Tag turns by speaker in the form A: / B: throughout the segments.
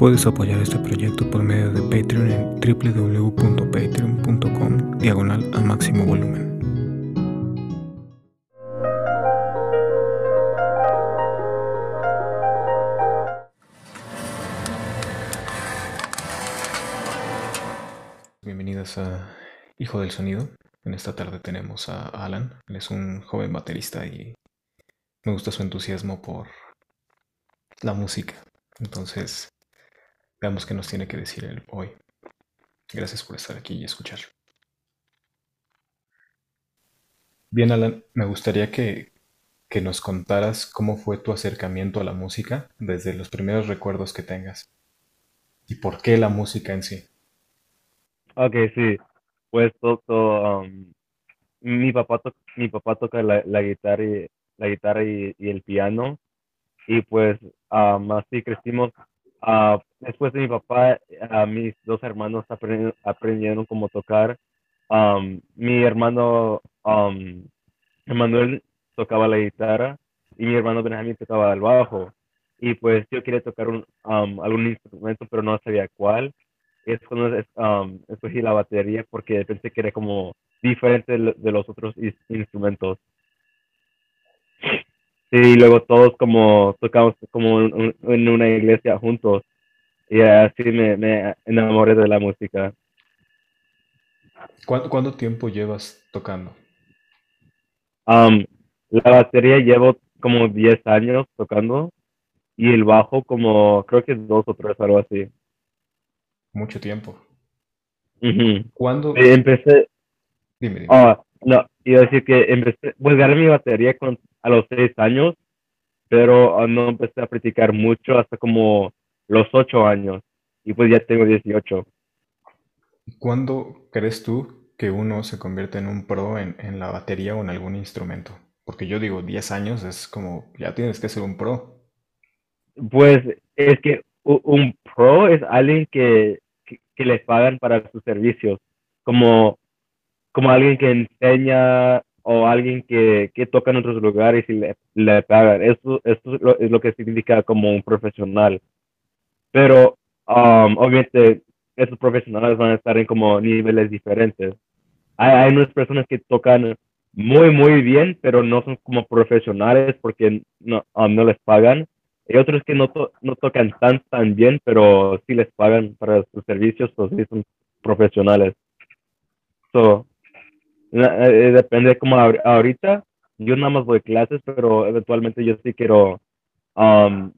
A: Puedes apoyar este proyecto por medio de Patreon en www.patreon.com diagonal a máximo volumen. Bienvenidas a Hijo del Sonido. En esta tarde tenemos a Alan. Él es un joven baterista y me gusta su entusiasmo por la música. Entonces, Veamos qué nos tiene que decir él hoy. Gracias por estar aquí y escuchar. Bien, Alan, me gustaría que, que nos contaras cómo fue tu acercamiento a la música desde los primeros recuerdos que tengas. ¿Y por qué la música en sí?
B: Ok, sí. Pues todo, um, mi papá mi papá toca la, la guitarra y la guitarra y, el piano y pues um, así crecimos Uh, después de mi papá, mis dos hermanos aprendieron, cómo tocar. Mi hermano Emanuel tocaba la guitarra y mi hermano Benjamín tocaba el bajo. Y pues yo quería tocar algún instrumento, pero no sabía cuál. Es cuando escogí la batería porque pensé que era como diferente de los otros instrumentos. Sí, luego todos como tocamos como en una iglesia juntos y así me, me enamoré de la música.
A: ¿Cuánto, tiempo llevas tocando?
B: Um, la batería llevo como 10 años tocando y el bajo como creo que dos o tres, algo así.
A: Mucho tiempo.
B: ¿Cuándo? Empecé... Dime, dime. Ah, no, iba a decir que empecé, pues gané mi batería con a los seis años, pero ah, no empecé a practicar mucho hasta como los ocho años y pues ya tengo 18.
A: ¿Cuándo crees tú que uno se convierte en un pro en, en, la batería o en algún instrumento? Porque yo digo, 10 años es como, ya tienes que ser un pro.
B: Pues es que un pro es alguien que, que, le pagan para sus servicios, como, como alguien que enseña o alguien que, que toca en otros lugares y le, le pagan. Eso, eso es, lo, es lo que significa como un profesional. Pero um, obviamente esos profesionales van a estar en como niveles diferentes. Hay, hay unas personas que tocan muy, muy bien, pero no son como profesionales porque no, um, no les pagan. Hay otros que no, no tocan tan, tan bien, pero sí les pagan para sus servicios, pues sí son profesionales. So, eh, depende como ahorita, yo nada más voy a clases, pero eventualmente yo sí quiero, um,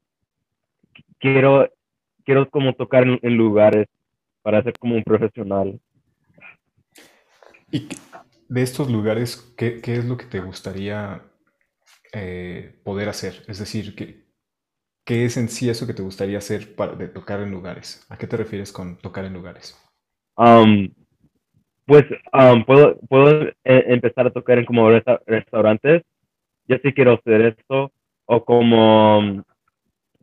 B: quiero, quiero como tocar en, lugares para ser como un profesional.
A: ¿Y de estos lugares, qué, qué es lo que te gustaría eh, poder hacer? Es decir, ¿qué, ¿qué es en sí eso que te gustaría hacer para de tocar en lugares? ¿A qué te refieres con tocar en lugares?
B: Um, pues um, puedo, puedo eh, empezar a tocar en como restaurantes. Yo sí quiero hacer esto. O como um,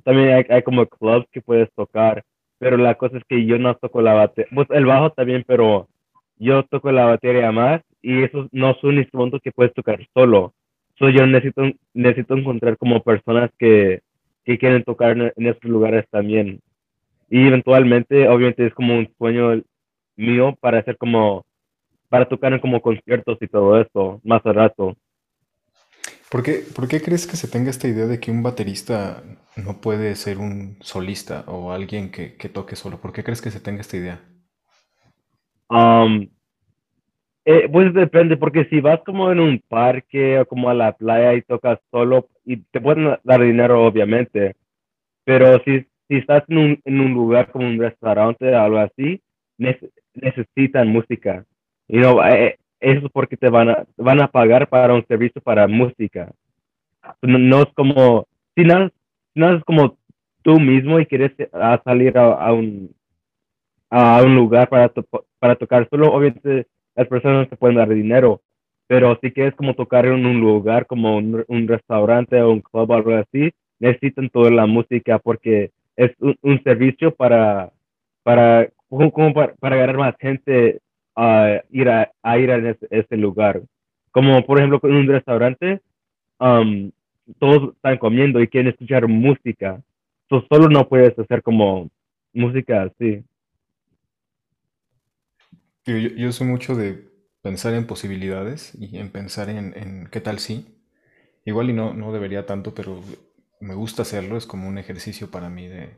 B: también hay, como clubs que puedes tocar. Pero la cosa es que yo no toco la batería. Pues el bajo también, pero yo toco la batería más. Y esos no son instrumentos que puedes tocar solo. So yo necesito, necesito encontrar como personas que, que quieren tocar en, en esos lugares también. Y eventualmente, obviamente, es como un sueño mío para hacer como para tocar en como conciertos y todo eso más a rato.
A: ¿Por qué, ¿Por qué crees que se tenga esta idea de que un baterista no puede ser un solista o alguien que, que toque solo? ¿Por qué crees que se tenga esta idea?
B: Eh, pues depende, porque si vas como en un parque o como a la playa y tocas solo, y te pueden dar dinero obviamente, pero si, si estás en un, en un lugar como un restaurante o algo así, necesitan música. Y no, eh, eso es porque te van a, van a pagar para un servicio para música. No, es como, si no, no, es como tú mismo y quieres salir a, un, a un lugar para, para tocar solo, obviamente las personas te pueden dar dinero, pero si quieres como tocar en un lugar como un, restaurante o un club o algo así, necesitan toda la música porque es un, servicio para, para, como para, para ganar más gente a ir a, ir a ese, lugar. Como por ejemplo en un restaurante, um, todos están comiendo y quieren escuchar música. Tú solo no puedes hacer como música así.
A: Yo, yo soy mucho de pensar en posibilidades y en pensar en, en qué tal sí. Igual y no, no debería tanto, pero me gusta hacerlo, es como un ejercicio para mí de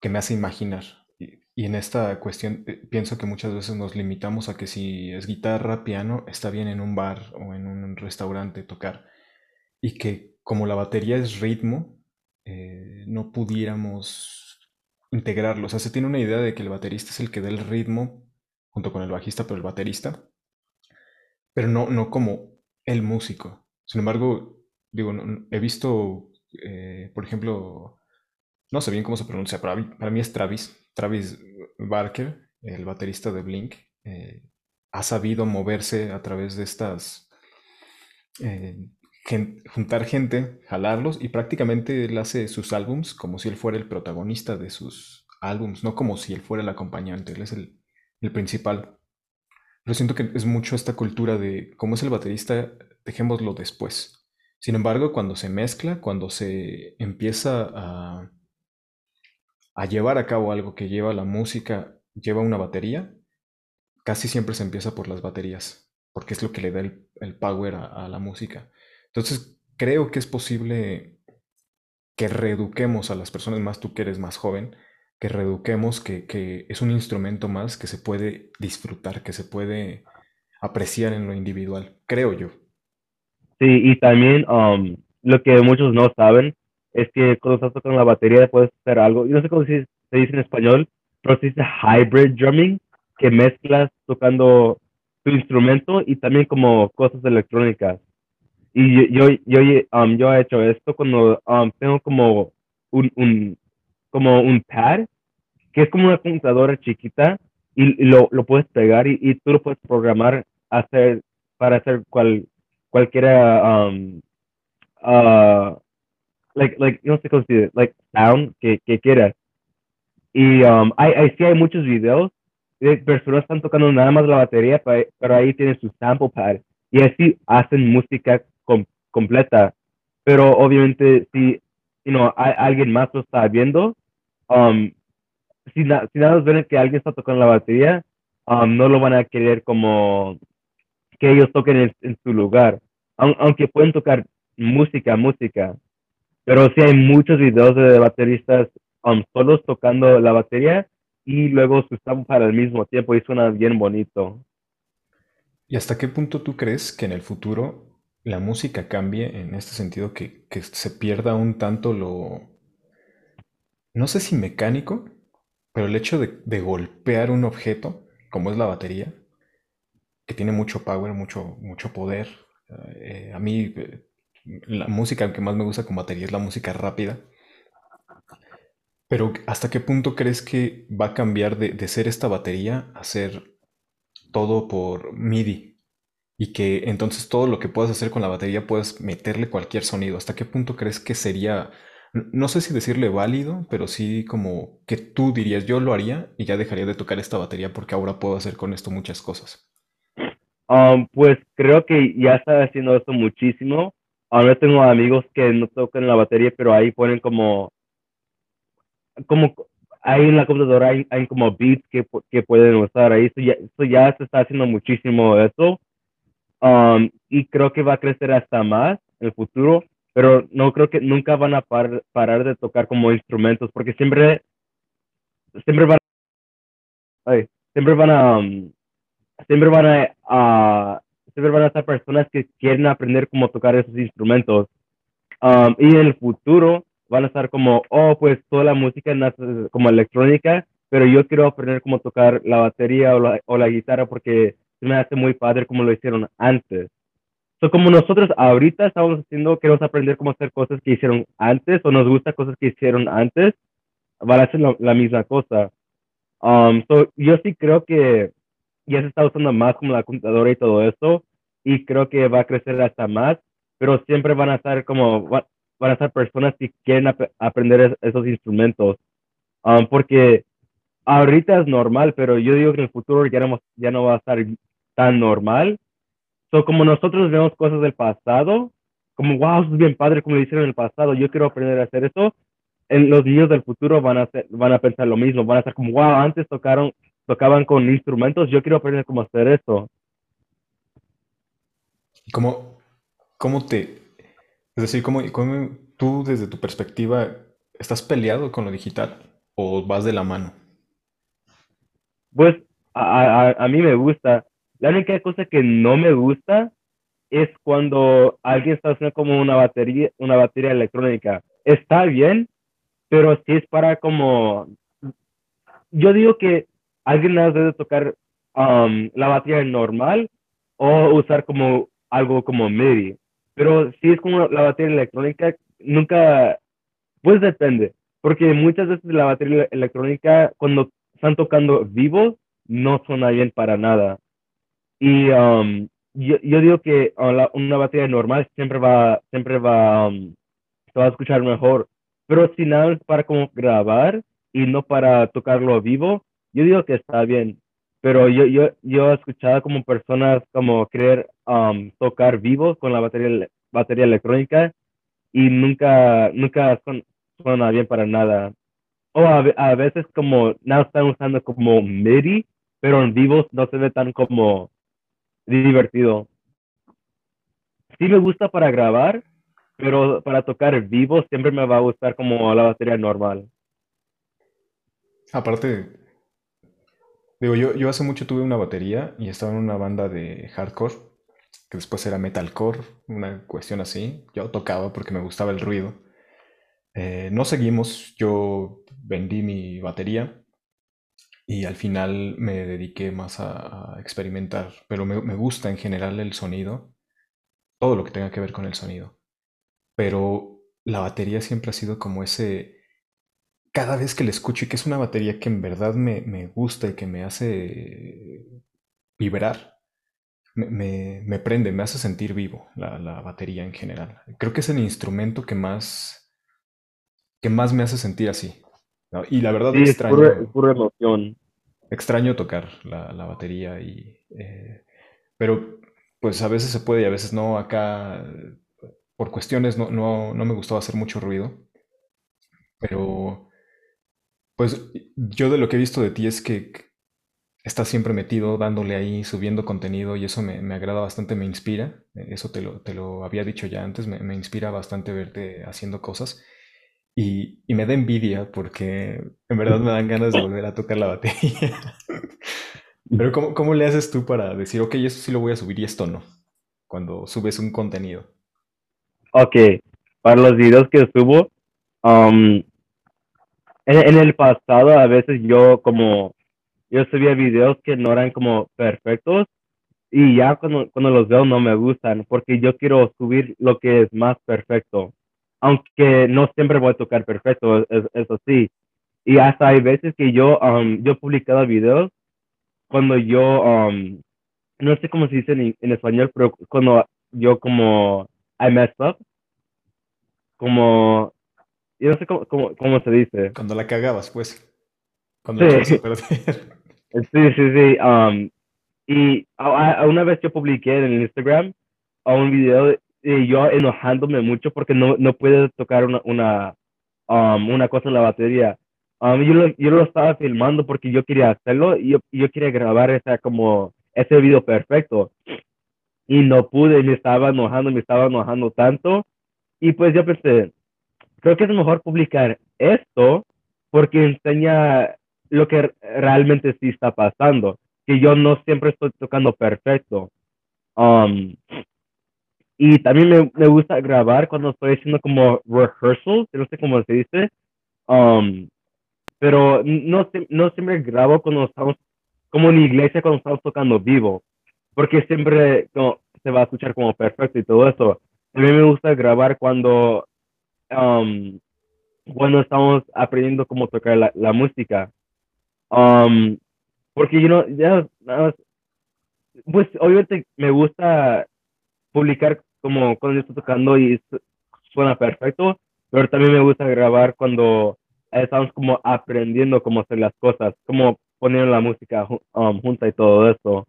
A: que me hace imaginar. Y, en esta cuestión eh, pienso que muchas veces nos limitamos a que si es guitarra, piano, está bien en un bar o en un restaurante tocar. Y que como la batería es ritmo, eh, no pudiéramos integrarlo. O sea, se tiene una idea de que el baterista es el que da el ritmo junto con el bajista, pero el baterista, pero no, no como el músico. Sin embargo, digo, no- he visto, eh, por ejemplo, no sé bien cómo se pronuncia, para mí, para mí es Travis, Travis Barker, el baterista de Blink, eh, ha sabido moverse a través de estas, eh, juntar gente, jalarlos y prácticamente él hace sus álbums como si él fuera el protagonista de sus álbums, no como si él fuera el acompañante, él es el, principal. Pero siento que es mucho esta cultura de cómo es el baterista, dejémoslo después. Sin embargo, cuando se mezcla, cuando se empieza a, a llevar a cabo algo que lleva la música, lleva una batería, casi siempre se empieza por las baterías, porque es lo que le da el, el power a, la música. Entonces, creo que es posible que reeduquemos a las personas, más tú que eres más joven, que reeduquemos que, que es un instrumento más que se puede disfrutar, que se puede apreciar en lo individual, creo yo.
B: Sí, y también um, lo que muchos no saben es que cuando estás tocando la batería puedes hacer algo, yo no sé cómo se, dice en español, pero se dice hybrid drumming, que mezclas tocando tu instrumento y también como cosas electrónicas. Y yo, yo, yo, um, he hecho esto cuando um, tengo como un, un, como un pad, que es como una computadora chiquita, y, y lo, lo puedes pegar y, y tú lo puedes programar hacer, para hacer cual, cualquiera, um, uh, like, like, no sé cómo dice, like, sound que, que quieras. Y um, hay, hay, sí hay muchos videos de personas que están tocando nada más la batería, pero, ahí tienen su sample pad y así hacen música com completa. Pero obviamente si you know, hay, alguien más lo está viendo, um, si, na si nada más ven que alguien está tocando la batería, um, no lo van a querer como que ellos toquen en, en su lugar. Aun aunque pueden tocar música, música, pero sí hay muchos videos de bateristas um, solos tocando la batería y luego se usan para el mismo tiempo y suena bien bonito.
A: ¿Y hasta qué punto tú crees que en el futuro la música cambie en este sentido que, que se pierda un tanto lo, no sé si mecánico, pero el hecho de, de golpear un objeto, como es la batería, que tiene mucho power, mucho, mucho poder. Eh, a mí eh, la música que más me gusta con batería es la música rápida. Pero ¿hasta qué punto crees que va a cambiar de, de ser esta batería a ser todo por MIDI? Y que entonces todo lo que puedas hacer con la batería puedes meterle cualquier sonido. ¿Hasta qué punto crees que sería, no sé si decirle válido, pero sí como que tú dirías yo lo haría y ya dejaría de tocar esta batería porque ahora puedo hacer con esto muchas cosas?
B: Um, pues creo que ya está haciendo esto muchísimo. Ahora tengo amigos que no tocan la batería, pero ahí ponen como, como ahí en la computadora hay, hay como beats que, que pueden usar ahí. Eso ya, eso ya se está haciendo muchísimo eso. Um, y creo que va a crecer hasta más en el futuro, pero no creo que nunca van a par, parar de tocar como instrumentos, porque siempre, siempre van, siempre van a, um, siempre van a, siempre van a estar personas que quieren aprender cómo tocar esos instrumentos. Um, y en el futuro van a estar como, oh, pues toda la música nace como electrónica, pero yo quiero aprender cómo tocar la batería o la, o la guitarra porque se me hace muy padre como lo hicieron antes. So, como nosotros ahorita estamos haciendo, queremos aprender cómo hacer cosas que hicieron antes o nos gusta cosas que hicieron antes, van a ser la, la misma cosa. Um, so, yo sí creo que ya se está usando más como la computadora y todo eso, y creo que va a crecer hasta más, pero siempre van a estar como, van a estar personas que quieren ap aprender es, esos instrumentos, um, porque ahorita es normal, pero yo digo que en el futuro ya no, ya no va a estar tan normal. So, como nosotros vemos cosas del pasado, como, wow, eso es bien padre como lo hicieron en el pasado, yo quiero aprender a hacer eso, en los niños del futuro van a, van a pensar lo mismo, van a estar como, wow, antes tocaron, tocaban con instrumentos, yo quiero aprender cómo hacer eso.
A: ¿Cómo, cómo te, es decir, cómo, cómo tú desde tu perspectiva estás peleado con lo digital o vas de la mano?
B: Pues a, a, a mí me gusta. La única cosa que no me gusta es cuando alguien está haciendo como una batería, una batería electrónica. Está bien, pero si es para como, yo digo que alguien debe tocar um, la batería normal o usar como algo como MIDI. Pero si es como la batería electrónica, nunca, pues depende, porque muchas veces la batería electrónica cuando están tocando vivo no suena bien para nada. Y um, yo, digo que uh, una batería normal siempre va, siempre va, um, va a escuchar mejor. Pero si nada es para como grabar y no para tocarlo vivo, yo digo que está bien. Pero yo, yo, yo he escuchado como personas como querer um, tocar vivo con la batería, batería electrónica y nunca, nunca suena bien para nada. O a, a veces como nada están usando como MIDI, pero en vivo no se ve tan como divertido. Sí me gusta para grabar, pero para tocar vivo siempre me va a gustar como la batería normal.
A: Aparte, digo, yo, yo hace mucho tuve una batería y estaba en una banda de hardcore, que después era metalcore, una cuestión así. Yo tocaba porque me gustaba el ruido. Eh, no seguimos, yo vendí mi batería y al final me dediqué más a, experimentar, pero me, me, gusta en general el sonido, todo lo que tenga que ver con el sonido. Pero la batería siempre ha sido como ese, cada vez que la escucho y que es una batería que en verdad me, me gusta y que me hace vibrar, me, me, prende, me hace sentir vivo la, la, batería en general. Creo que es el instrumento que más, que más me hace sentir así. Y la verdad
B: sí, extraño. Es pura, emoción.
A: Extraño tocar la, la batería y. Eh, pero pues a veces se puede y a veces no. Acá, por cuestiones, no, no, no me gustaba hacer mucho ruido. Pero. Pues yo de lo que he visto de ti es que estás siempre metido, dándole ahí, subiendo contenido y eso me, me agrada bastante, me inspira. Eso te lo, te lo había dicho ya antes, me, me inspira bastante verte haciendo cosas. Y, y, me da envidia porque en verdad me dan ganas de volver a tocar la batería. Pero ¿cómo, ¿cómo, le haces tú para decir, ok, esto sí lo voy a subir y esto no? Cuando subes un contenido.
B: Ok, para los videos que subo, en, en, el pasado a veces yo como, yo subía videos que no eran como perfectos y ya cuando, cuando los veo no me gustan porque yo quiero subir lo que es más perfecto aunque no siempre voy a tocar perfecto, eso sí. Y hasta hay veces que yo, um, yo he publicado videos cuando yo, um, no sé cómo se dice en, español, pero cuando yo como, I messed up, como, yo no sé cómo, cómo, se dice.
A: Cuando la cagabas, pues. Cuando
B: sí. sí, sí, sí. Um, y a, una vez yo publiqué en Instagram a un video y yo enojándome mucho porque no, no puede tocar una, una, um, una cosa en la batería. Um, yo, lo, yo lo estaba filmando porque yo quería hacerlo y yo, yo quería grabar esa, como, ese video perfecto. Y no pude, me estaba enojando, me estaba enojando tanto. Y pues yo pensé, creo que es mejor publicar esto porque enseña lo que realmente sí está pasando, que yo no siempre estoy tocando perfecto. Um, y también me, me, gusta grabar cuando estoy haciendo como rehearsals, no sé cómo se dice. Um, pero no, no siempre grabo cuando estamos, como en iglesia, cuando estamos tocando vivo. Porque siempre se va a escuchar como perfecto y todo eso. Mí me gusta grabar cuando, um, cuando estamos aprendiendo cómo tocar la, la música. Um, porque yo no, ya, pues obviamente me gusta publicar como cuando yo estoy tocando y suena perfecto, pero también me gusta grabar cuando estamos como aprendiendo cómo hacer las cosas, como poniendo la música um, junta y todo eso.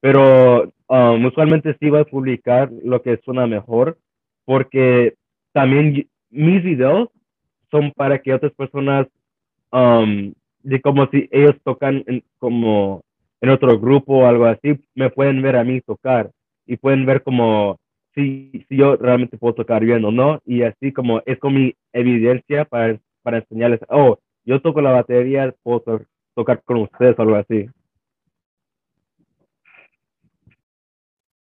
B: Pero um, usualmente sí voy a publicar lo que suena mejor, porque también mis videos son para que otras personas, um, de como si ellos tocan como en otro grupo o algo así, me pueden ver a mí tocar y pueden ver como si, si yo realmente puedo tocar bien o no. Y así como es como mi evidencia para, para enseñarles, oh, yo toco la batería, puedo tocar con ustedes o algo así.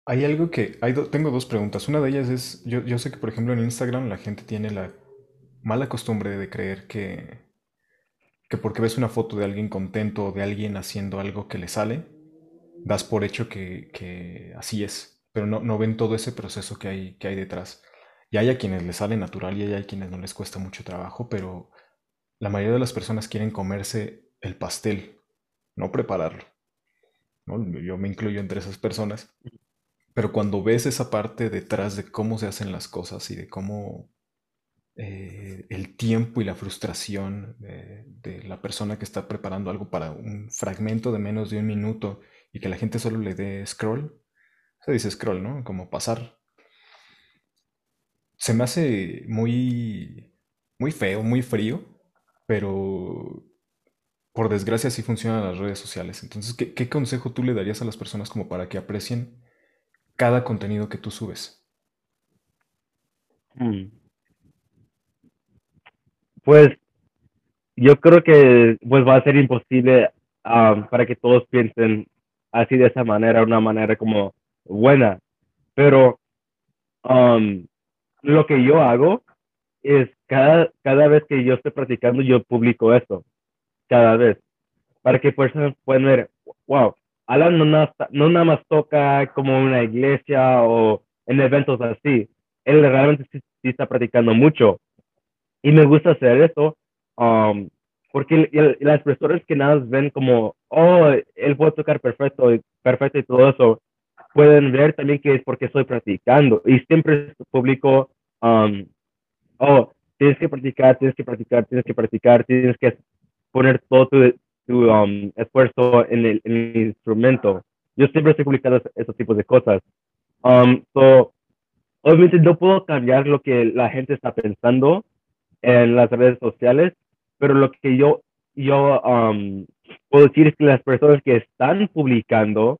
A: Hay algo que, tengo dos preguntas. Una de ellas es, yo, sé que por ejemplo en Instagram la gente tiene la mala costumbre de creer que, que porque ves una foto de alguien contento o de alguien haciendo algo que le sale, das por hecho que, así es, pero no, ven todo ese proceso que hay detrás. Y hay a quienes les sale natural y hay a quienes no les cuesta mucho trabajo, pero la mayoría de las personas quieren comerse el pastel, no prepararlo. Yo me incluyo entre esas personas. Pero cuando ves esa parte detrás de cómo se hacen las cosas y de cómo eh, el tiempo y la frustración de, la persona que está preparando algo para un fragmento de menos de un minuto y que la gente solo le dé scroll, se dice scroll, ¿no? Como pasar. Se me hace muy, muy feo, muy frío, pero por desgracia sí funcionan las redes sociales. Entonces, ¿qué, qué consejo tú le darías a las personas como para que aprecien cada contenido que tú subes?
B: Hmm. Pues yo creo que pues va a ser imposible um, para que todos piensen así de esa manera, una manera como buena. Pero um, lo que yo hago es cada, cada vez que yo estoy practicando, yo publico eso, cada vez, para que personas puedan ver, wow, Alan no, no nada más toca como una iglesia o en eventos así. Él realmente sí, está practicando mucho. Y me gusta hacer eso um, porque las personas que nada ven como, oh, él puede tocar perfecto, perfecto y todo eso, pueden ver también que es porque estoy practicando. Y siempre publico, um, oh, tienes que practicar, tienes que practicar, tienes que practicar, tienes que poner todo tu, tu um, esfuerzo en el, instrumento. Yo siempre estoy publicando esos tipos de cosas. Um, so, obviamente no puedo cambiar lo que la gente está pensando en las redes sociales, pero lo que yo, yo um, puedo decir es que las personas que están publicando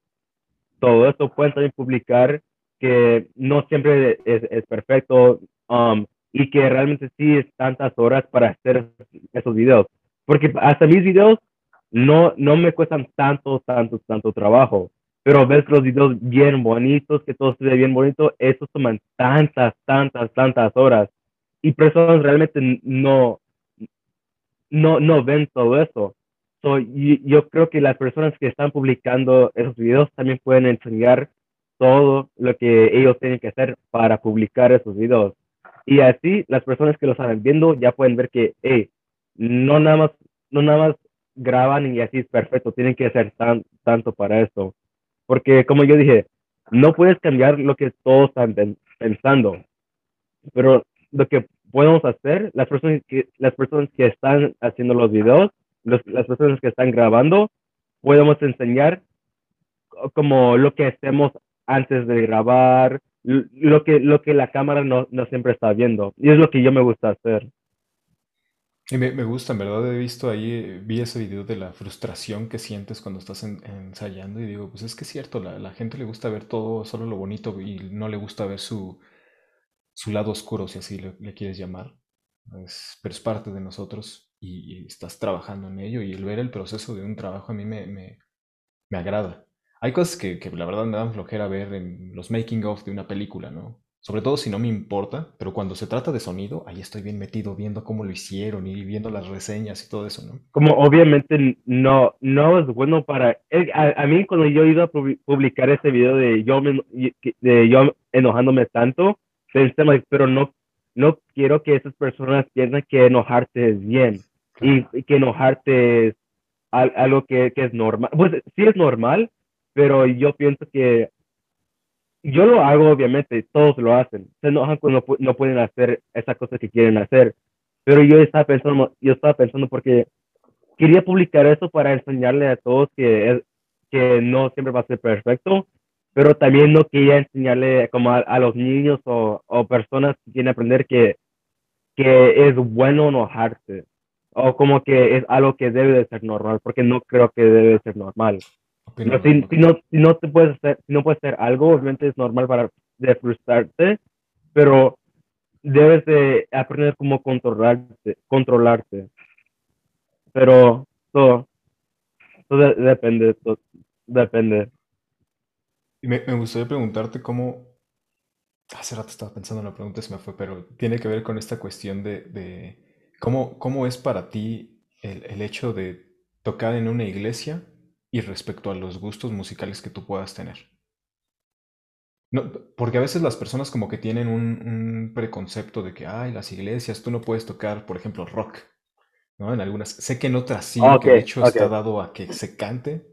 B: todo esto pueden también publicar que no siempre es, es perfecto um, y que realmente sí es tantas horas para hacer esos videos. Porque hasta mis videos no, no me cuestan tanto, tanto, tanto trabajo. Pero ves los videos bien bonitos, que todo se ve bien bonito, esos toman tantas, tantas, tantas horas. Y personas realmente no, no, no ven todo eso. So, yo creo que las personas que están publicando esos videos también pueden enseñar todo lo que ellos tienen que hacer para publicar esos videos. Y así las personas que lo están viendo ya pueden ver que, hey, no nada más, no nada más graban y así es perfecto, tienen que hacer tan, tanto para eso. Porque como yo dije, no puedes cambiar lo que todos están pensando, pero lo que podemos hacer, las personas que, las personas que están haciendo los videos, las personas que están grabando, podemos enseñar como lo que hacemos antes de grabar, lo que, lo que la cámara no, no siempre está viendo. Y es lo que yo me gusta hacer.
A: Y me, me gusta, en verdad he visto ahí, eh, vi ese video de la frustración que sientes cuando estás ensayando y digo, pues es que es cierto, la, la gente le gusta ver todo, solo lo bonito y no le gusta ver su, su lado oscuro, si así le, quieres llamar. Es- pero es parte de nosotros y, estás trabajando en ello y el ver el proceso de un trabajo a mí me, me, me agrada. Hay cosas que, que la verdad me dan flojera ver en los making of de una película, ¿no? Sobre todo si no me importa, pero cuando se trata de sonido, ahí estoy bien metido viendo cómo lo hicieron y viendo las reseñas y todo eso, ¿no?
B: Como obviamente no, no es bueno para... Eh, a, mí cuando yo iba a publicar ese video de yo, de yo enojándome tanto, pensé, pero no, no quiero que esas personas piensen que enojarte es bien y, que enojarte es algo que, que es normal. Pues sí es normal, pero yo pienso que yo lo hago, obviamente, todos lo hacen. Se enojan cuando no, pueden hacer esa cosa que quieren hacer. Pero yo estaba pensando, yo estaba pensando porque quería publicar eso para enseñarle a todos que, que no siempre va a ser perfecto, pero también no quería enseñarle como a, los niños o, o, personas que quieren aprender que que es bueno enojarte o como que es algo que debe de ser normal, porque no creo que debe ser normal.
A: Opino
B: si, no, si no te puedes hacer, si no puedes hacer algo, obviamente es normal para de frustrarte, pero debes de aprender cómo controlarte, controlarte. Pero todo, todo de- depende, todo, depende.
A: Y me, me gustaría preguntarte cómo... Hace rato estaba pensando en la pregunta, se me fue, pero tiene que ver con esta cuestión de, de cómo, cómo es para ti el, el hecho de tocar en una iglesia y respecto a los gustos musicales que tú puedas tener. No, porque a veces las personas como que tienen un, un preconcepto de que, ay, las iglesias, tú no puedes tocar, por ejemplo, rock, ¿no? En algunas, sé que en otras sí, que de hecho está dado a que se cante.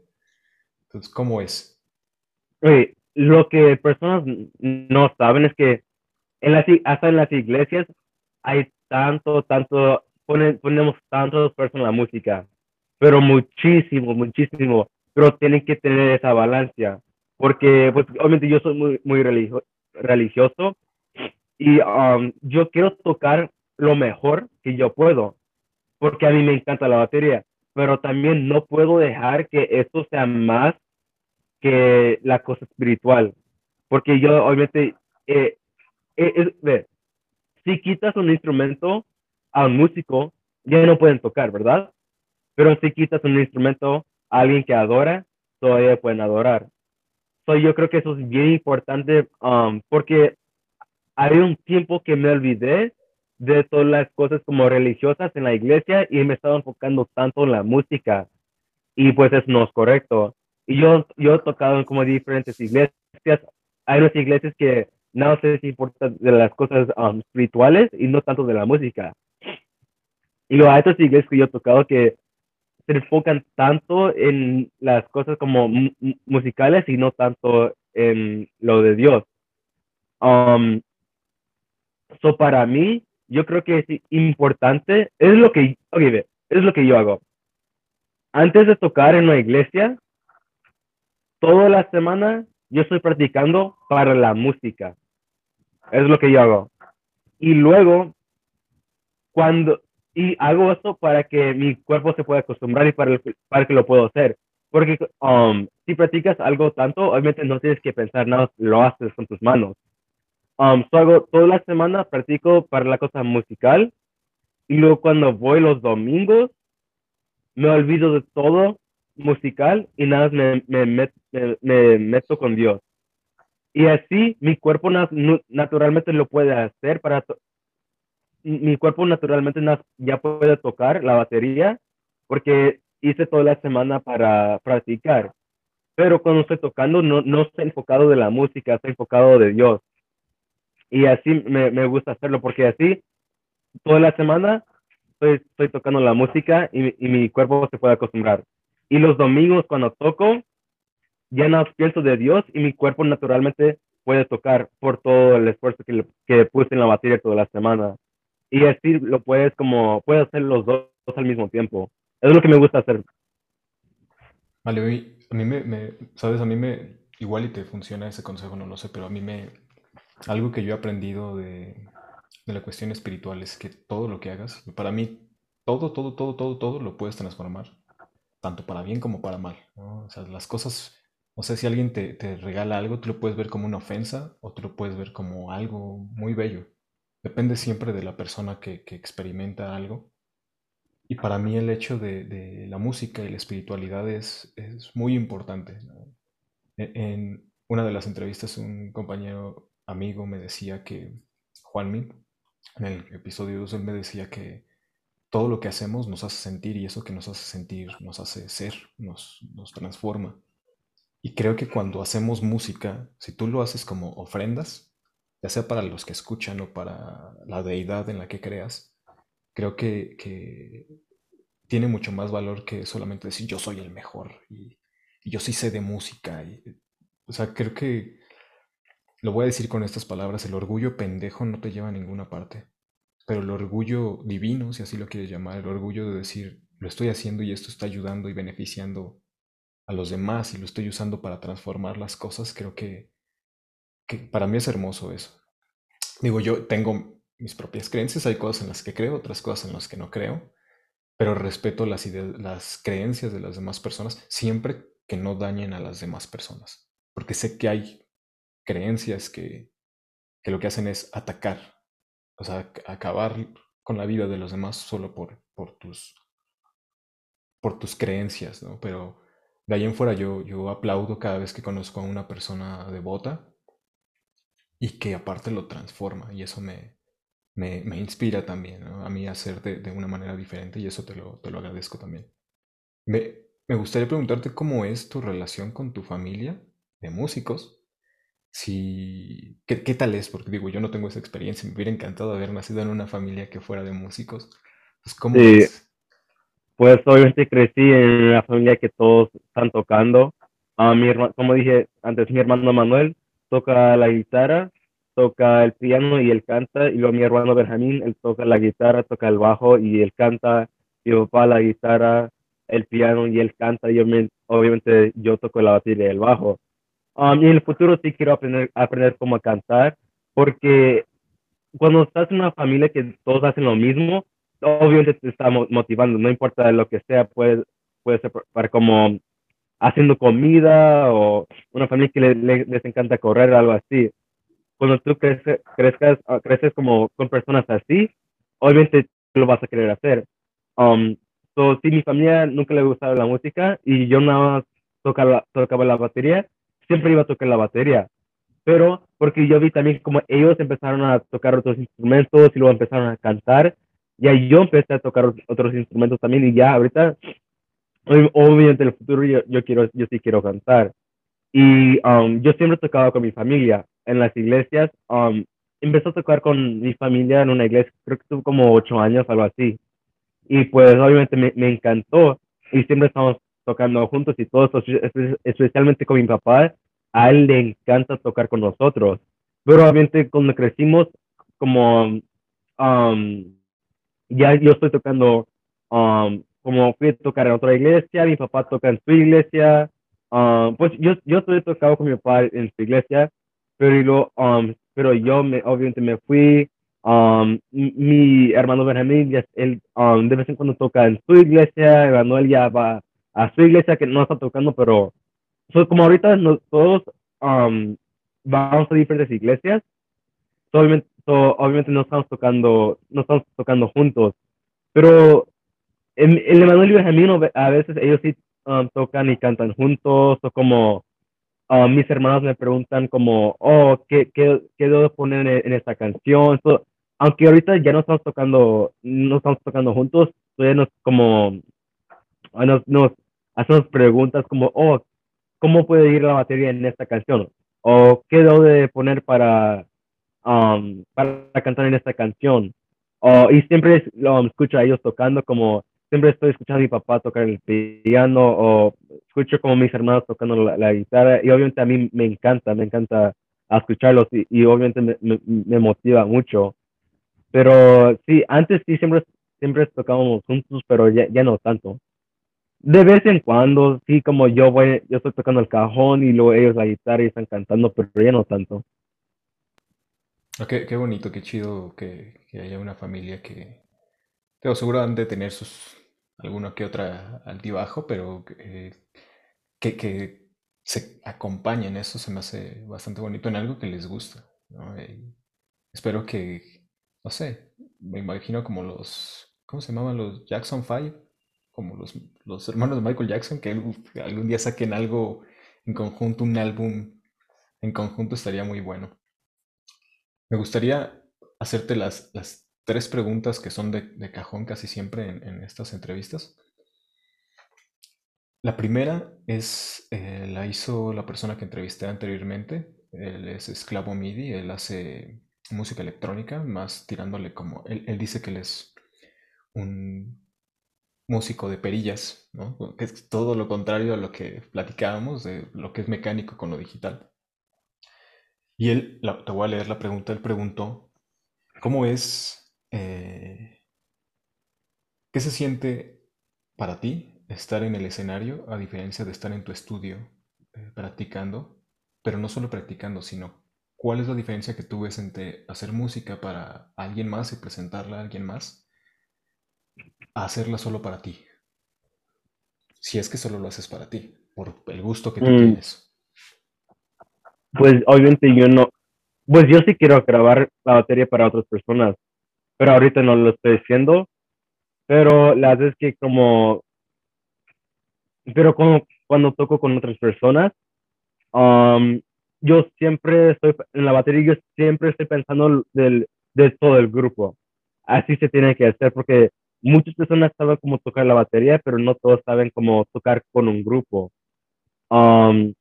A: Entonces, ¿cómo es?
B: Oye, lo que personas no saben es que en las, hasta en las iglesias hay tanto, tanto, ponen, ponemos tanto esfuerzo en la música, pero muchísimo, muchísimo, pero tienen que tener esa balanza, porque pues obviamente yo soy muy, muy religio- religioso y um, yo quiero tocar lo mejor que yo puedo, porque a mí me encanta la batería, pero también no puedo dejar que esto sea más que la cosa espiritual, porque yo obviamente, eh, eh, es- ve, si quitas un instrumento a un músico, ya no pueden tocar, ¿verdad? Pero si quitas un instrumento a alguien que adora, todavía pueden adorar. So, yo creo que eso es bien importante um, porque hay un tiempo que me olvidé de todas las cosas como religiosas en la iglesia y me estaba enfocando tanto en la música y pues eso no es correcto. Y yo, yo he tocado en como diferentes iglesias. Hay unas iglesias que no sé si importa de las cosas um, espirituales y no tanto de la música. Y luego hay otras iglesias que yo he tocado que se enfocan tanto en las cosas como mu- mu- musicales y no tanto en lo de Dios. Um, so para mí, yo creo que es importante, es lo que, ok, ve, es lo que yo hago. Antes de tocar en una iglesia, toda la semana yo estoy practicando para la música. Es lo que yo hago. Y luego, cuando, y hago esto para que mi cuerpo se pueda acostumbrar y para, el- para que lo puedo hacer. Porque um, si practicas algo tanto, obviamente no tienes que pensar nada, lo haces con tus manos. Um, so hago toda la semana, practico para la cosa musical. Y luego cuando voy los domingos, me olvido de todo musical y nada me, me, me- me meto con Dios. Y así mi cuerpo naturalmente lo puede hacer para... mi cuerpo naturalmente na- ya puede tocar la batería porque hice toda la semana para practicar. Pero cuando estoy tocando no, no estoy enfocado de la música, estoy enfocado de Dios. Y así me, me gusta hacerlo porque así toda la semana estoy, estoy tocando la música y, y mi cuerpo se puede acostumbrar. Y los domingos cuando toco, ya no pienso de Dios y mi cuerpo naturalmente puede tocar por todo el esfuerzo que, que puse en la batería toda la semana. Y así lo puedes como, puedes hacer los dos al mismo tiempo. Es lo que me gusta hacer.
A: Vale, a mí me, sabes, a mí me, igual y te funciona ese consejo, no lo sé, pero a mí me, algo que yo he aprendido de, de la cuestión espiritual es que todo lo que hagas, para mí, todo, todo, todo, todo, todo lo puedes transformar, tanto para bien como para mal. O sea, las cosas, o sea, si alguien te, te regala algo, tú lo puedes ver como una ofensa o tú lo puedes ver como algo muy bello. Depende siempre de la persona que, experimenta algo. Y para mí el hecho de, la música y la espiritualidad es, muy importante. En, en una de las entrevistas un compañero amigo me decía que, Juanmi, en el episodio 2, él me decía que todo lo que hacemos nos hace sentir y eso que nos hace sentir nos hace ser, nos, nos transforma. Y creo que cuando hacemos música, si tú lo haces como ofrendas, ya sea para los que escuchan o para la deidad en la que creas, creo que, que tiene mucho más valor que solamente decir yo soy el mejor y, yo sí sé de música. y- o sea, creo que lo voy a decir con estas palabras, el orgullo pendejo no te lleva a ninguna parte, pero el orgullo divino, si así lo quieres llamar, el orgullo de decir lo estoy haciendo y esto está ayudando y beneficiando a los demás y lo estoy usando para transformar las cosas, creo que, para mí es hermoso eso. Digo, yo tengo mis propias creencias, hay cosas en las que creo, otras cosas en las que no creo, pero respeto las, ideas, las creencias de las demás personas siempre que no dañen a las demás personas, porque sé que hay creencias que, que lo que hacen es atacar, o sea, acabar con la vida de los demás solo por, por, tus, por tus creencias, ¿no? Pero de ahí en fuera yo, yo aplaudo cada vez que conozco a una persona devota y que aparte lo transforma y eso me, me, me inspira también a mí a hacer de, de, una manera diferente y eso te lo, te lo agradezco también. Me, me gustaría preguntarte cómo es tu relación con tu familia de músicos. Si, ¿qué, ¿Qué tal es? Porque digo, yo no tengo esa experiencia, me hubiera encantado haber nacido en una familia que fuera de músicos. Pues, ¿cómo
B: sí. es? Pues obviamente crecí en una familia que todos están tocando. A mi hermano, como dije antes, mi hermano Manuel toca la guitarra, toca el piano y él canta, y luego mi hermano Benjamín, él toca la guitarra, toca el bajo y él canta, mi papá la guitarra, el piano y él canta, y obviamente yo toco la batería y el bajo. Um, y en el futuro sí quiero aprender, aprender cómo cantar, porque cuando estás en una familia que todos hacen lo mismo, obviamente te está motivando, no importa lo que sea, puede, puede ser para como haciendo comida o una familia que le, le, les encanta correr algo así. Cuando tú crece, crezcas, uh, creces como con personas así, obviamente lo vas a querer hacer. Um, so, sí, mi familia nunca le gustaba la música y yo nada más tocaba, tocaba la batería, siempre iba a tocar la batería. Pero porque yo vi también como ellos empezaron a tocar otros instrumentos y luego empezaron a cantar, y ahí yo empecé a tocar otros instrumentos también y ya ahorita obviamente en el futuro yo, yo, quiero, yo sí quiero cantar. Y um, yo siempre he tocado con mi familia en las iglesias. Um, empecé a tocar con mi familia en una iglesia, creo que tuve como ocho años, algo así. Y pues obviamente me, me encantó y siempre estamos tocando juntos y todo eso, especialmente con mi papá, a él le encanta tocar con nosotros. Pero obviamente cuando crecimos, como um, ya yo estoy tocando um, como fui a tocar en otra iglesia, mi papá toca en su iglesia, um, pues yo, yo estoy tocado con mi papá en su iglesia, pero, lo, um, pero yo me, obviamente me fui, um, mi hermano Benjamín, él um, de vez en cuando toca en su iglesia, Emanuel ya va a su iglesia que no está tocando, pero so, como ahorita todos um, vamos a diferentes iglesias, so, obviamente, so, obviamente no estamos tocando, no estamos tocando juntos, pero el, el Emanuel y Benjamín a veces ellos sí um, tocan y cantan juntos o como um, mis hermanos me preguntan como, oh, ¿qué, qué, qué poner en, en esta canción? So, aunque ahorita ya no estamos tocando, no estamos tocando juntos, todavía nos como, nos, nos hacemos preguntas como, oh, ¿cómo puede ir la batería en esta canción? O ¿qué debo de poner para, um, para cantar en esta canción? O, y siempre um, escucho a ellos tocando como, siempre estoy escuchando a mi papá tocar el piano o escucho como mis hermanos tocando la, guitarra y obviamente a mí me encanta, me encanta escucharlos y, obviamente me, motiva mucho. Pero sí, antes sí siempre, siempre tocábamos juntos, pero ya, ya no tanto. De vez en cuando, sí, como yo voy, yo estoy tocando el cajón y luego ellos la guitarra y están cantando, pero ya no tanto.
A: Okay, qué bonito, qué chido que, haya una familia que, seguro han de tener sus alguna que otra altibajo, pero eh, que, que, se acompañen, eso se me hace bastante bonito en algo que les gusta. ¿no? espero que, no sé, me imagino como los, ¿cómo se llamaban los Jackson Five? Como los, los hermanos de Michael Jackson, que algún día saquen algo en conjunto, un álbum en conjunto estaría muy bueno. Me gustaría hacerte las, las tres preguntas que son de, cajón casi siempre en, estas entrevistas. La primera es, eh, la hizo la persona que entrevisté anteriormente. Él es esclavo MIDI, él hace música electrónica, más tirándole como, él, él dice que él es un músico de perillas, ¿no? que es todo lo contrario a lo que platicábamos, de lo que es mecánico con lo digital. Y él, la, te voy a leer la pregunta, él preguntó, ¿cómo es eh, ¿Qué se siente para ti estar en el escenario a diferencia de estar en tu estudio eh, practicando? Pero no solo practicando, sino ¿cuál es la diferencia que tú ves entre hacer música para alguien más y presentarla a alguien más a hacerla solo para ti? Si es que solo lo haces para ti, por el gusto que tú
B: Mm,
A: tienes.
B: Pues obviamente yo no, pues yo sí quiero grabar la batería para otras personas, pero ahorita no lo estoy haciendo, pero la verdad es que como, pero cuando toco con otras personas, um, yo siempre estoy en la batería, yo siempre estoy pensando del, de todo el grupo. Así se tiene que hacer porque muchas personas saben cómo tocar la batería, pero no todos saben cómo tocar con un grupo. Um,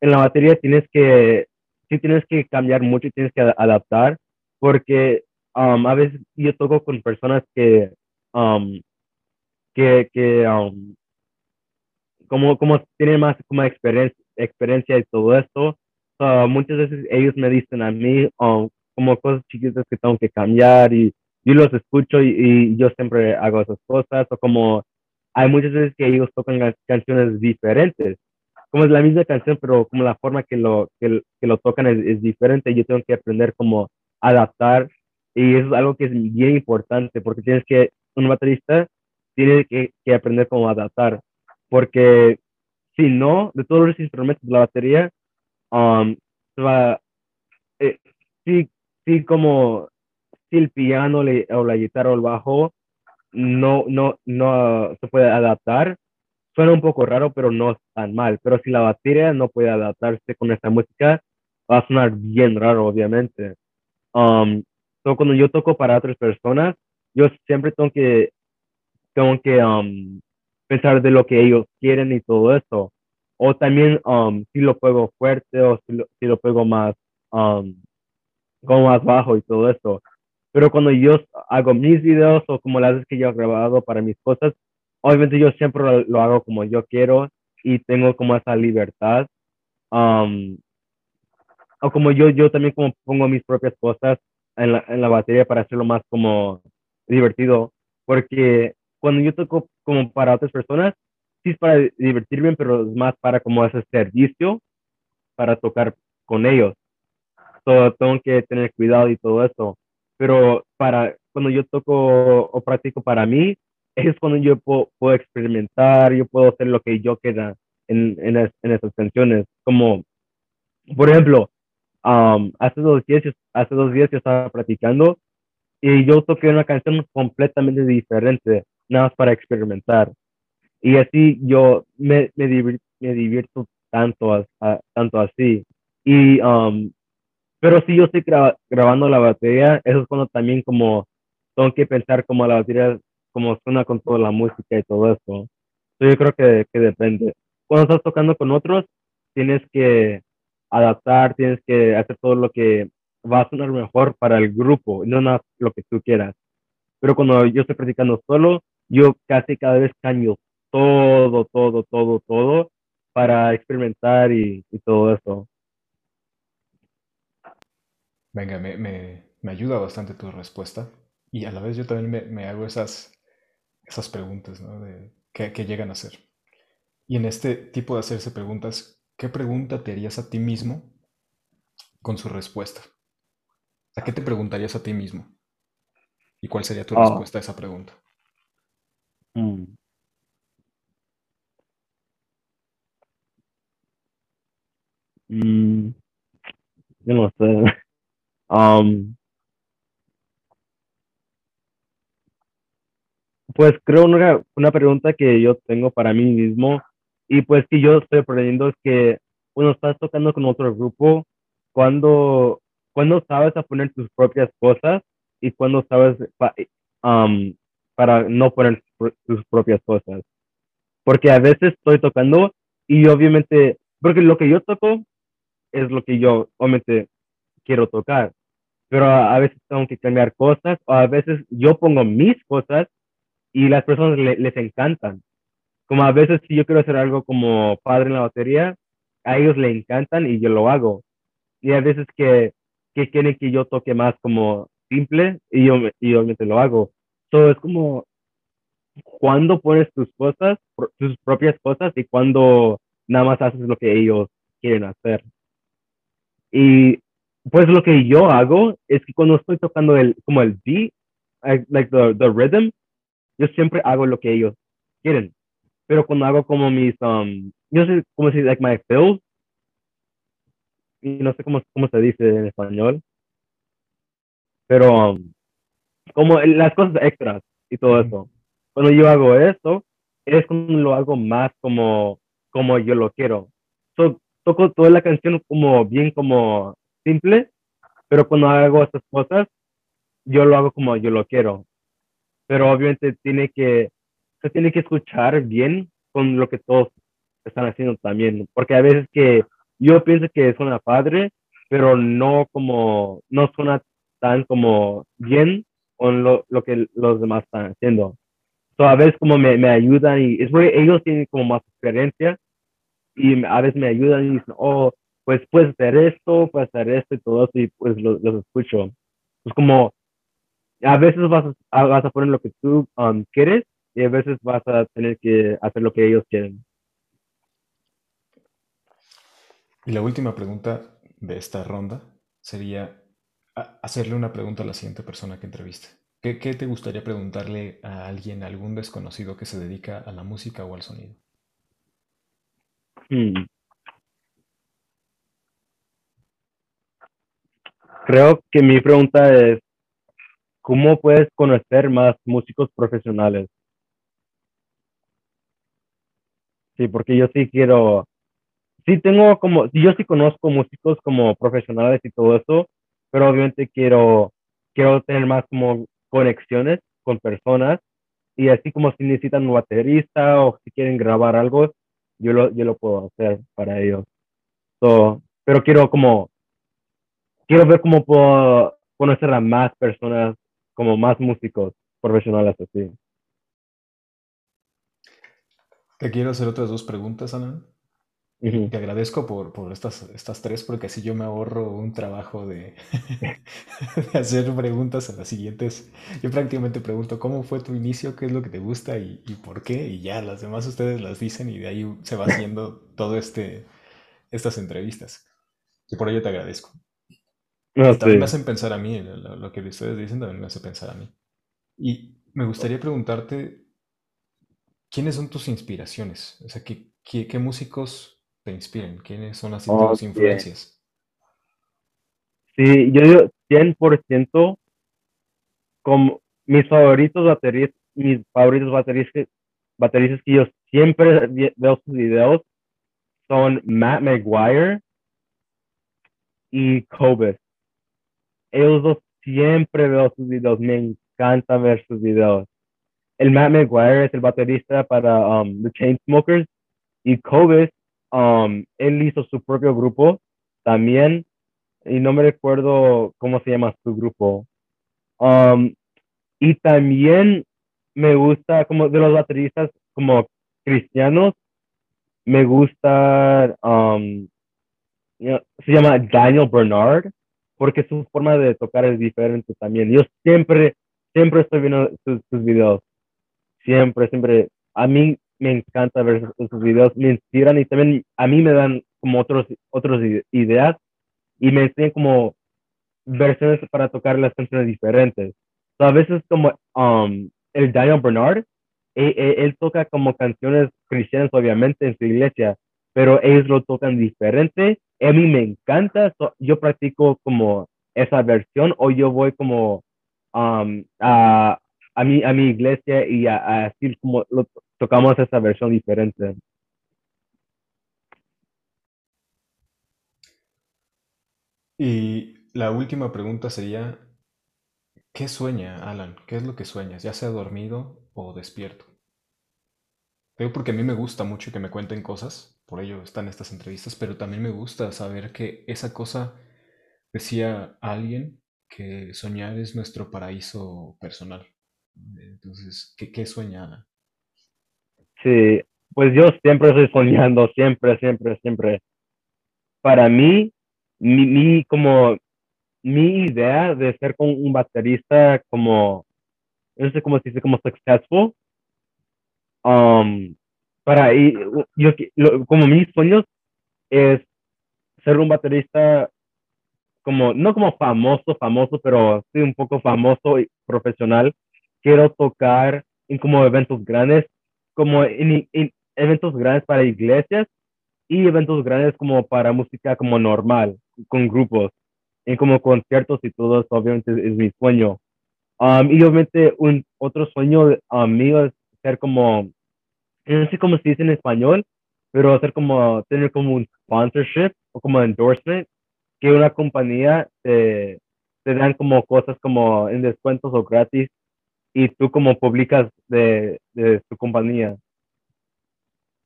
B: en la batería tienes que, sí tienes que cambiar mucho tienes que ad- adaptar, porque um, a veces yo toco con personas que, um, que, que um, como, como tienen más como experiencia, experiencia y todo esto, uh, muchas veces ellos me dicen a mí um, como cosas chiquitas que tengo que cambiar y yo los escucho y, yo siempre hago esas cosas, o como hay muchas veces que ellos tocan can- canciones diferentes. Como es la misma canción, pero como la forma que lo, que, lo tocan es, es, diferente, yo tengo que aprender cómo adaptar y eso es algo que es bien importante porque tienes que, un baterista tiene que, que aprender cómo adaptar, porque si no, de todos los instrumentos de la batería, um, va, eh, sí, sí, como si el piano le, o la guitarra o el bajo no, no, no se puede adaptar, suena un poco raro, pero no es tan mal. Pero si la batería no puede adaptarse con esta música, va a sonar bien raro, obviamente. Um, so cuando yo toco para otras personas, yo siempre tengo que, tengo que um, pensar de lo que ellos quieren y todo eso. O también um, si lo juego fuerte o si lo, si lo juego más, um, como más bajo y todo eso. Pero cuando yo hago mis videos o como las veces que yo he grabado para mis cosas, obviamente yo siempre lo, hago como yo quiero y tengo como esa libertad. Um, o como yo, yo también como pongo mis propias cosas en la, en la batería para hacerlo más como divertido. Porque cuando yo toco como para otras personas, sí es para divertirme, pero es más para como ese servicio para tocar con ellos. So, tengo que tener cuidado y todo eso. Pero para cuando yo toco o practico para mí, es cuando yo puedo, puedo, experimentar, yo puedo hacer lo que yo quiera en, en, es, en esas canciones. Como, por ejemplo, um, hace, dos días, hace dos días yo estaba practicando y yo toqué una canción completamente diferente, nada más para experimentar. Y así yo me, me, divierto, me divierto tanto, a, a, tanto así. Y, um, pero si yo estoy gra grabando la batería, eso es cuando también como tengo que pensar como la batería como suena con toda la música y todo eso. Yo creo que, que depende. Cuando estás tocando con otros, tienes que adaptar, tienes que hacer todo lo que va a sonar mejor para el grupo, no lo que tú quieras. Pero cuando yo estoy practicando solo, yo casi cada vez cambio todo, todo, todo, todo para experimentar y, todo eso.
A: Venga, me, me, me, ayuda bastante tu respuesta. Y a la vez yo también me, me hago esas, esas preguntas, ¿no? De, ¿qué, ¿qué, llegan a ser? Y en este tipo de hacerse preguntas, ¿qué pregunta te harías a ti mismo con su respuesta? ¿A qué te preguntarías a ti mismo? ¿Y cuál sería tu oh. respuesta a esa pregunta?
B: Mm. Mm. Yo no sé. Um, pues creo una, una pregunta que yo tengo para mí mismo y pues que yo estoy aprendiendo es que cuando estás tocando con otro grupo, cuando, cuando sabes a poner tus propias cosas y cuando sabes pa, um, para no poner tus propias cosas. Porque a veces estoy tocando y obviamente, porque lo que yo toco es lo que yo obviamente quiero tocar, pero a, veces tengo que cambiar cosas o a veces yo pongo mis cosas y las personas le, les encantan. Como a veces si yo quiero hacer algo como padre en la batería, a ellos le encantan y yo lo hago. Y a veces que, que quieren que yo toque más como simple y yo y obviamente lo hago. So, es como cuando pones tus cosas, tus propias cosas y cuando nada más haces lo que ellos quieren hacer. Y pues lo que yo hago es que cuando estoy tocando el, como el beat, like the, the rhythm, yo siempre hago lo que ellos quieren. Pero cuando hago como mis, um, yo sé cómo decir, like my fills, y no sé cómo, cómo se dice en español, pero um, como las cosas extras y todo eso. Cuando yo hago esto, es cuando lo hago más como, como yo lo quiero. toco toda la canción como bien como simple, pero cuando hago estas cosas, yo lo hago como yo lo quiero. Pero obviamente tiene que, se tiene que escuchar bien con lo que todos están haciendo también, porque a veces que yo pienso que suena padre, pero no como, no suena tan como bien con lo, lo que los demás están haciendo. So, a veces como me, me ayudan y es porque ellos tienen como más experiencia y a veces me ayudan y dicen, oh, pues puedes hacer esto, puedes hacer esto y todo eso y pues los, los escucho. Es como, a veces vas a, vas a poner lo que tú um, quieres y a veces vas a tener que hacer lo que ellos quieren.
A: Y la última pregunta de esta ronda sería hacerle una pregunta a la siguiente persona que entreviste. ¿Qué, ¿Qué, te gustaría preguntarle a alguien, a algún desconocido que se dedica a la música o al sonido?
B: Hmm. Creo que mi pregunta es, ¿cómo puedes conocer más músicos profesionales? Sí, porque yo sí quiero sí tengo como, yo sí conozco músicos como profesionales y todo eso, pero obviamente quiero, quiero tener más como conexiones con personas y así como si necesitan un baterista o si quieren grabar algo, yo lo, yo lo puedo hacer para ellos. So, pero quiero como, quiero ver cómo puedo conocer a más personas, como más músicos profesionales así.
A: Te quiero hacer otras dos preguntas, Ana. Te agradezco por, por estas, estas tres, porque así yo me ahorro un trabajo de, hacer preguntas a las siguientes. Yo prácticamente pregunto cómo fue tu inicio, qué es lo que te gusta y, y por qué, y ya las demás ustedes las dicen y de ahí se va haciendo todo este estas entrevistas. Y por ello te agradezco. también me hacen pensar a mí, lo, lo que ustedes dicen también me hace pensar a mí. Y me gustaría preguntarte, ¿quiénes son tus inspiraciones? O sea, ¿qué, qué, qué músicos te inspiren? ¿Quiénes son las influencias?
B: Sí, yo digo 100% como mis favoritos bateristas, mis favoritos bateristas, bateristas que yo siempre veo sus videos son Matt McGuire y Cobus. Ellos dos siempre veo sus videos, me encanta ver sus videos. El Matt McGuire es el baterista para um, The Chainsmokers y Cobus Um, él hizo su propio grupo también, y no me recuerdo cómo se llama su grupo. Um, y también me gusta, como de los bateristas, como cristianos, me gusta, um, se llama Daniel Bernard, porque su forma de tocar es diferente también. Yo siempre, siempre estoy viendo sus, sus videos. Siempre, siempre. A mí me encanta ver esos, videos, me inspiran y también a mí me dan como otros, otros ideas y me enseñan como versiones para tocar las canciones diferentes. a veces como um, el Daniel Bernard, e, e, él, toca como canciones cristianas obviamente en su iglesia, pero ellos lo tocan diferente. A mí me encanta, yo practico como esa versión o yo voy como um, a, a mi, a mi iglesia y a, decir como lo, tocamos esa versión diferente.
A: Y la última pregunta sería, ¿qué sueña Alan? ¿Qué es lo que sueñas? Ya sea dormido o despierto. Digo porque a mí me gusta mucho que me cuenten cosas, por ello están estas entrevistas, pero también me gusta saber que esa cosa, decía alguien, que soñar es nuestro paraíso personal. Entonces, ¿qué, qué sueña?
B: Sí, pues yo siempre estoy soñando, siempre, siempre, siempre. Para mí, mi, mi como mi idea de ser como un baterista como, no sé cómo se dice, como successful, um, para y, yo, como mis sueños es ser un baterista como, no como famoso, famoso, pero sí un poco famoso y profesional. Quiero tocar en como eventos grandes, como en, eventos grandes para iglesias y eventos grandes como para música como normal, con grupos, en como conciertos y todo eso, obviamente es, mi sueño. Um, y obviamente un otro sueño um, mío es ser como, no sé cómo se dice en español, pero hacer como, tener como un sponsorship o como endorsement, que una compañía te, te dan como cosas como en descuentos o gratis y tú como publicas de, de tu compañía.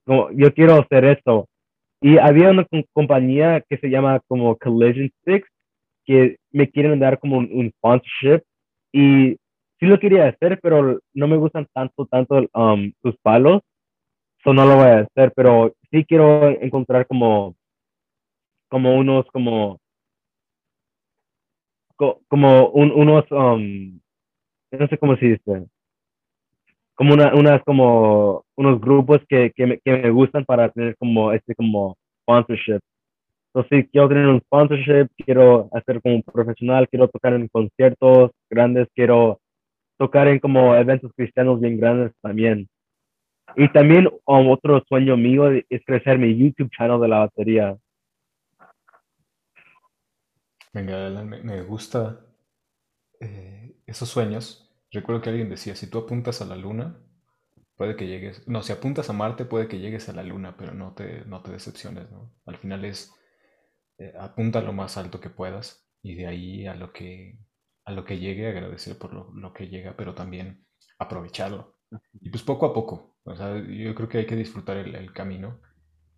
B: Como, yo quiero hacer esto. Y había una compañía que se llama como Collision Sticks, que me quieren dar como un, sponsorship. Y sí lo quería hacer, pero no me gustan tanto, tanto um, sus palos. Eso no lo voy a hacer, pero sí quiero encontrar como, como unos, como, como unos, um, no sé cómo se dice, como una, unas como unos grupos que, que, me, que me gustan para tener como este como sponsorship. Entonces, quiero tener un sponsorship, quiero hacer como profesional, quiero tocar en conciertos grandes, quiero tocar en como eventos cristianos bien grandes también. Y también otro sueño mío es crecer mi YouTube channel de la batería.
A: Venga, me gusta eh, esos sueños. Recuerdo que alguien decía, si tú apuntas a la luna, puede que llegues, no, si apuntas a Marte, puede que llegues a la luna, pero no te, no te decepciones, ¿no? Al final es, eh, apunta lo más alto que puedas y de ahí a lo que, a lo que llegue, agradecer por lo, que llega, pero también aprovecharlo. Y pues poco a poco, o sea, yo creo que hay que disfrutar el, el camino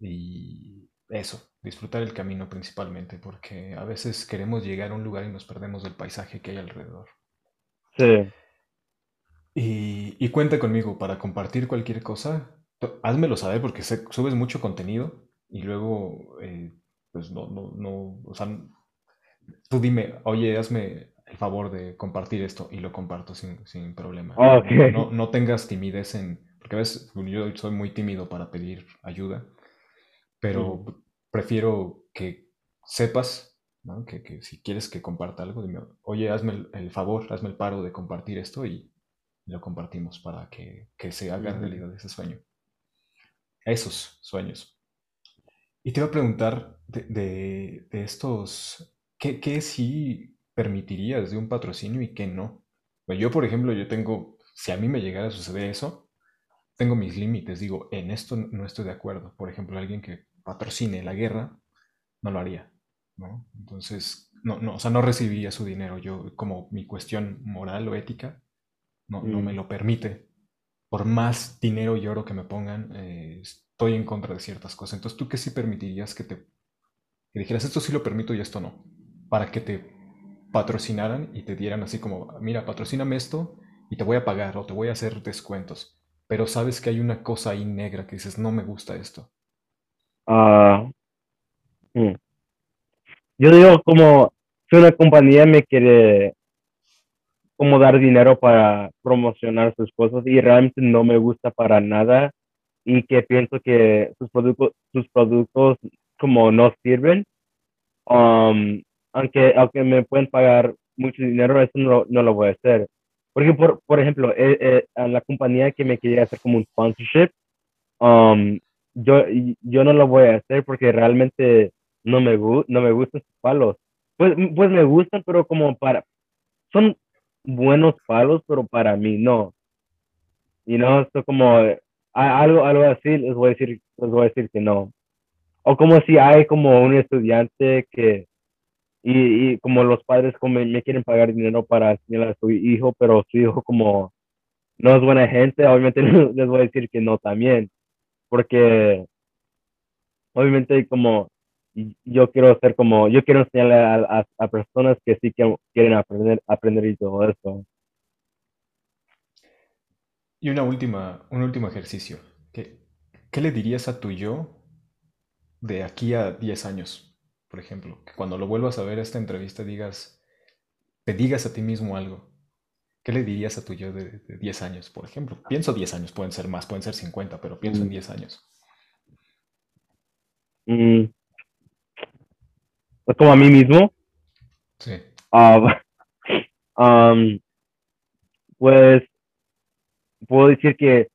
A: y eso, disfrutar el camino principalmente, porque a veces queremos llegar a un lugar y nos perdemos del paisaje que hay alrededor.
B: Sí.
A: Y, cuenta conmigo para compartir cualquier cosa. Házmelo saber porque subes mucho contenido y luego, eh, pues no, no, no, o sea, tú dime, oye, hazme el favor de compartir esto y lo comparto sin, sin problema.
B: Ah,
A: no, no, tengas timidez en, porque a veces yo soy muy tímido para pedir ayuda, pero mm. prefiero que sepas, ¿no? que, que, si quieres que comparta algo, dime, oye, hazme el, el favor, hazme el paro de compartir esto y lo compartimos para que, se haga realidad ese sueño. Esos sueños. Y te iba a preguntar de, estos, ¿qué, ¿qué, sí permitirías de un patrocinio y qué no? yo, por ejemplo, yo tengo, si a mí me llegara a suceder eso, tengo mis límites, digo, en esto no estoy de acuerdo. Por ejemplo, alguien que patrocine la guerra, no lo haría, ¿no? Entonces, no, no, o sea, no recibiría su dinero. Yo, como mi cuestión moral o ética, no, no me mm. lo permite. Por más dinero y oro que me pongan, eh, estoy en contra de ciertas cosas. Entonces, ¿tú qué sí permitirías que te que dijeras esto sí lo permito y esto no? Para que te patrocinaran y te dieran así como, mira, patrocíname esto y te voy a pagar o te voy a hacer descuentos. Pero sabes que hay una cosa ahí negra que dices, no me gusta esto.
B: Ah, mm. yo digo como si una compañía me quiere como dar dinero para promocionar sus cosas y realmente no me gusta para nada y que pienso que sus productos, sus productos como no sirven, um, aunque, aunque me pueden pagar mucho dinero, eso no, no lo voy a hacer. Porque, por, por ejemplo, eh, eh, a la compañía que me quería hacer como un sponsorship, um, yo, yo no lo voy a hacer porque realmente no me, no me gustan sus palos. Pues, pues me gustan, pero como para, son buenos palos, pero para mí no. Y no, esto como algo, algo así, les voy a decir, les voy a decir que no. O como si hay como un estudiante que, y, y como los padres como me quieren pagar dinero para enseñar a su hijo, pero su hijo como no es buena gente, obviamente les voy a decir que no también. Porque obviamente como yo quiero ser como, yo quiero enseñarle a, a, personas que sí que quieren aprender, aprender y todo eso.
A: Y una última, un último ejercicio. ¿Qué, ¿Qué le dirías a tu yo de aquí a 10 años, por ejemplo? Que cuando lo vuelvas a ver esta entrevista digas, te digas a ti mismo algo. ¿Qué le dirías a tu yo de, 10 años, por ejemplo? Pienso 10 años, pueden ser más, pueden ser 50, pero pienso en 10 mm. años.
B: Mm, como a mí mismo.
A: Sí.
B: Um, pues puedo decir que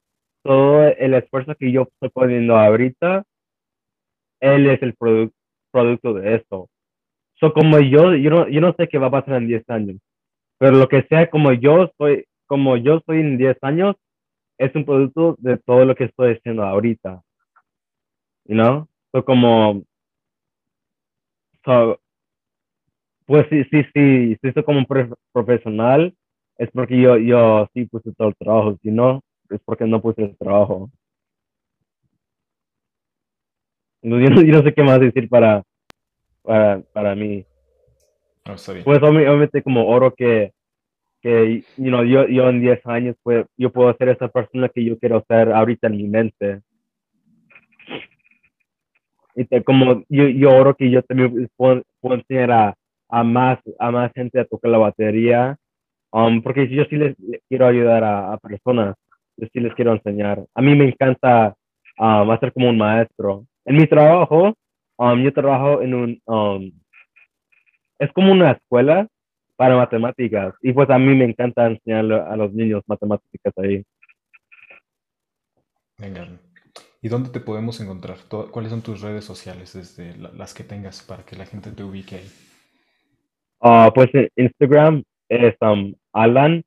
B: todo el esfuerzo que yo estoy poniendo ahorita, él es el produ- producto de esto. So, como yo, yo no, yo no sé qué va a pasar en 10 años, pero lo que sea como yo soy, como yo soy en 10 años, es un producto de todo lo que estoy haciendo ahorita. You know? So, como, so, pues sí, sí, sí, sí, soy como un prof- profesional, es porque yo, yo sí puse todo el trabajo, si no, es porque no puse el trabajo. Yo no, yo no sé qué más decir para, para, para mí.
A: Bien.
B: Pues obvi- obviamente como oro que, que you know, yo, yo en 10 años pues, yo puedo ser esa persona que yo quiero ser ahorita en mi mente. Y te- como yo, yo oro que yo también puedo, puedo enseñar a, a, más, a más gente a tocar la batería, um, porque yo sí les quiero ayudar a, personas, yo sí les quiero enseñar. A mí me encanta um, hacer como un maestro. En mi trabajo, um, yo trabajo en un, um, es como una escuela para matemáticas y pues a mí me encanta enseñar a los niños matemáticas ahí.
A: Venga. ¿Y dónde te podemos encontrar? ¿Cuáles son tus redes sociales desde la- las que tengas para que la gente te ubique ahí?
B: Ah, pues en Instagram es um, Alan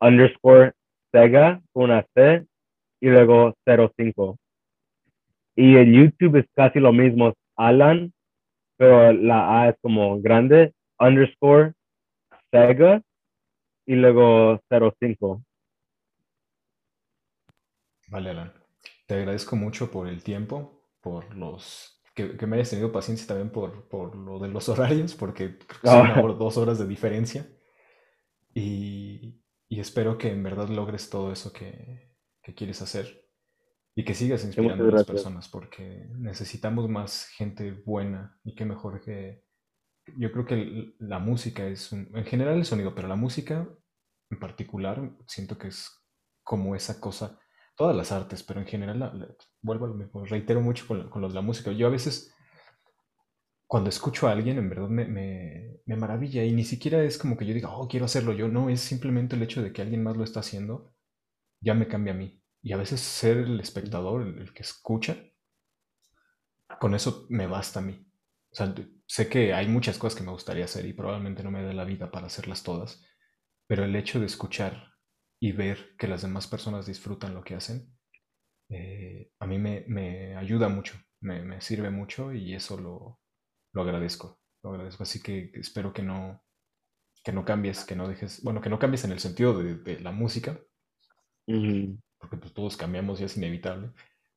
B: underscore Sega con una C y luego 05. Y en YouTube es casi lo mismo, es Alan, pero la A es como grande, underscore Sega y luego 05.
A: Vale, Alan. Te agradezco mucho por el tiempo, por los... Que, que me hayas tenido paciencia también por, por lo de los horarios, porque creo que son
B: Ah,
A: dos horas de diferencia. Y, y espero que en verdad logres todo eso que, que quieres hacer y que sigas inspirando a las personas, porque necesitamos más gente buena y qué mejor que... Yo creo que la música es un... En general el sonido, pero la música en particular siento que es como esa cosa, todas las artes, pero en general, la- vuelvo a reitero mucho con, con lo de la música. Yo a veces cuando escucho a alguien, en verdad me, me, me maravilla y ni siquiera es como que yo diga, oh, quiero hacerlo yo, no, es simplemente el hecho de que alguien más lo está haciendo, ya me cambia a mí. Y a veces ser el espectador, el, el que escucha, con eso me basta a mí. O sea, sé que hay muchas cosas que me gustaría hacer y probablemente no me dé la vida para hacerlas todas, pero el hecho de escuchar y ver que las demás personas disfrutan lo que hacen, eh, a mí me, me ayuda mucho, me, me sirve mucho y eso lo, lo agradezco, lo agradezco. Así que espero que no, que no cambies, que no dejes, bueno, que no cambies en el sentido de, de la música, porque pues todos cambiamos y es inevitable,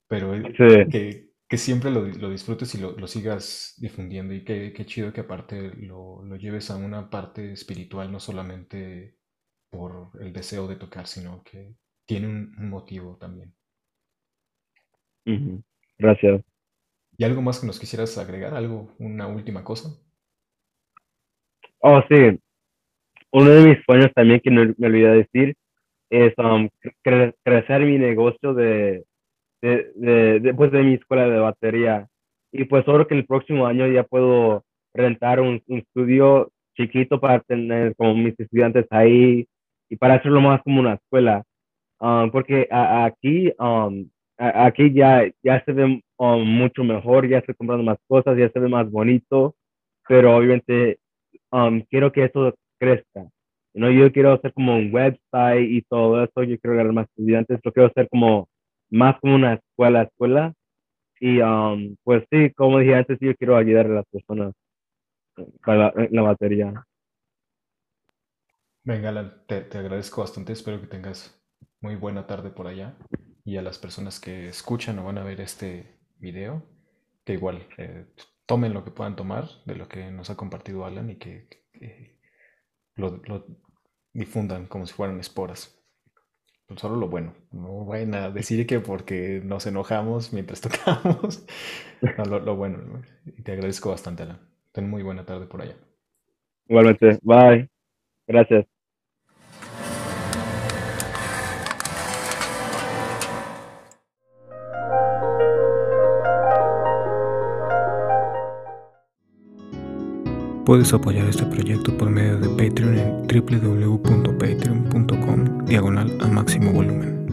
A: pero
B: Sí.
A: que, que siempre lo, lo disfrutes y lo, lo sigas difundiendo y que, qué chido que aparte lo, lo lleves a una parte espiritual, no solamente por el deseo de tocar, sino que tiene un, un motivo también.
B: Gracias.
A: ¿Y algo más que nos quisieras agregar? ¿Algo, una última cosa?
B: Oh, sí. Uno de mis sueños también que me, me olvidé decir es um, cre- crecer mi negocio de, de, de, de, pues, de mi escuela de batería. Y pues solo que el próximo año ya puedo rentar un, un estudio chiquito para tener como mis estudiantes ahí y para hacerlo más como una escuela. Um, porque a- aquí, um, a- aquí ya, ya se ve um, mucho mejor, ya estoy comprando más cosas, ya se ve más bonito, pero obviamente um, quiero que eso crezca. ¿no? Yo quiero hacer como un website y todo eso, yo quiero ganar más estudiantes, lo quiero hacer como más como una escuela, escuela. Y um, pues sí, como dije antes, yo quiero ayudar a las personas para la, la batería.
A: Venga, Alan, te, te agradezco bastante, espero que tengas muy buena tarde por allá. Y a las personas que escuchan o van a ver este video, que igual eh, tomen lo que puedan tomar de lo que nos ha compartido Alan y que, lo, lo difundan como si fueran esporas. Pues Solo lo bueno, no vayan a decir que porque nos enojamos mientras tocamos. No, lo, lo bueno. ¿no? Y te agradezco bastante, Alan. Ten muy buena tarde por allá.
B: Igualmente, bye. Gracias.
A: Puedes apoyar este proyecto por medio de Patreon en www.patreon.com diagonal a máximo volumen.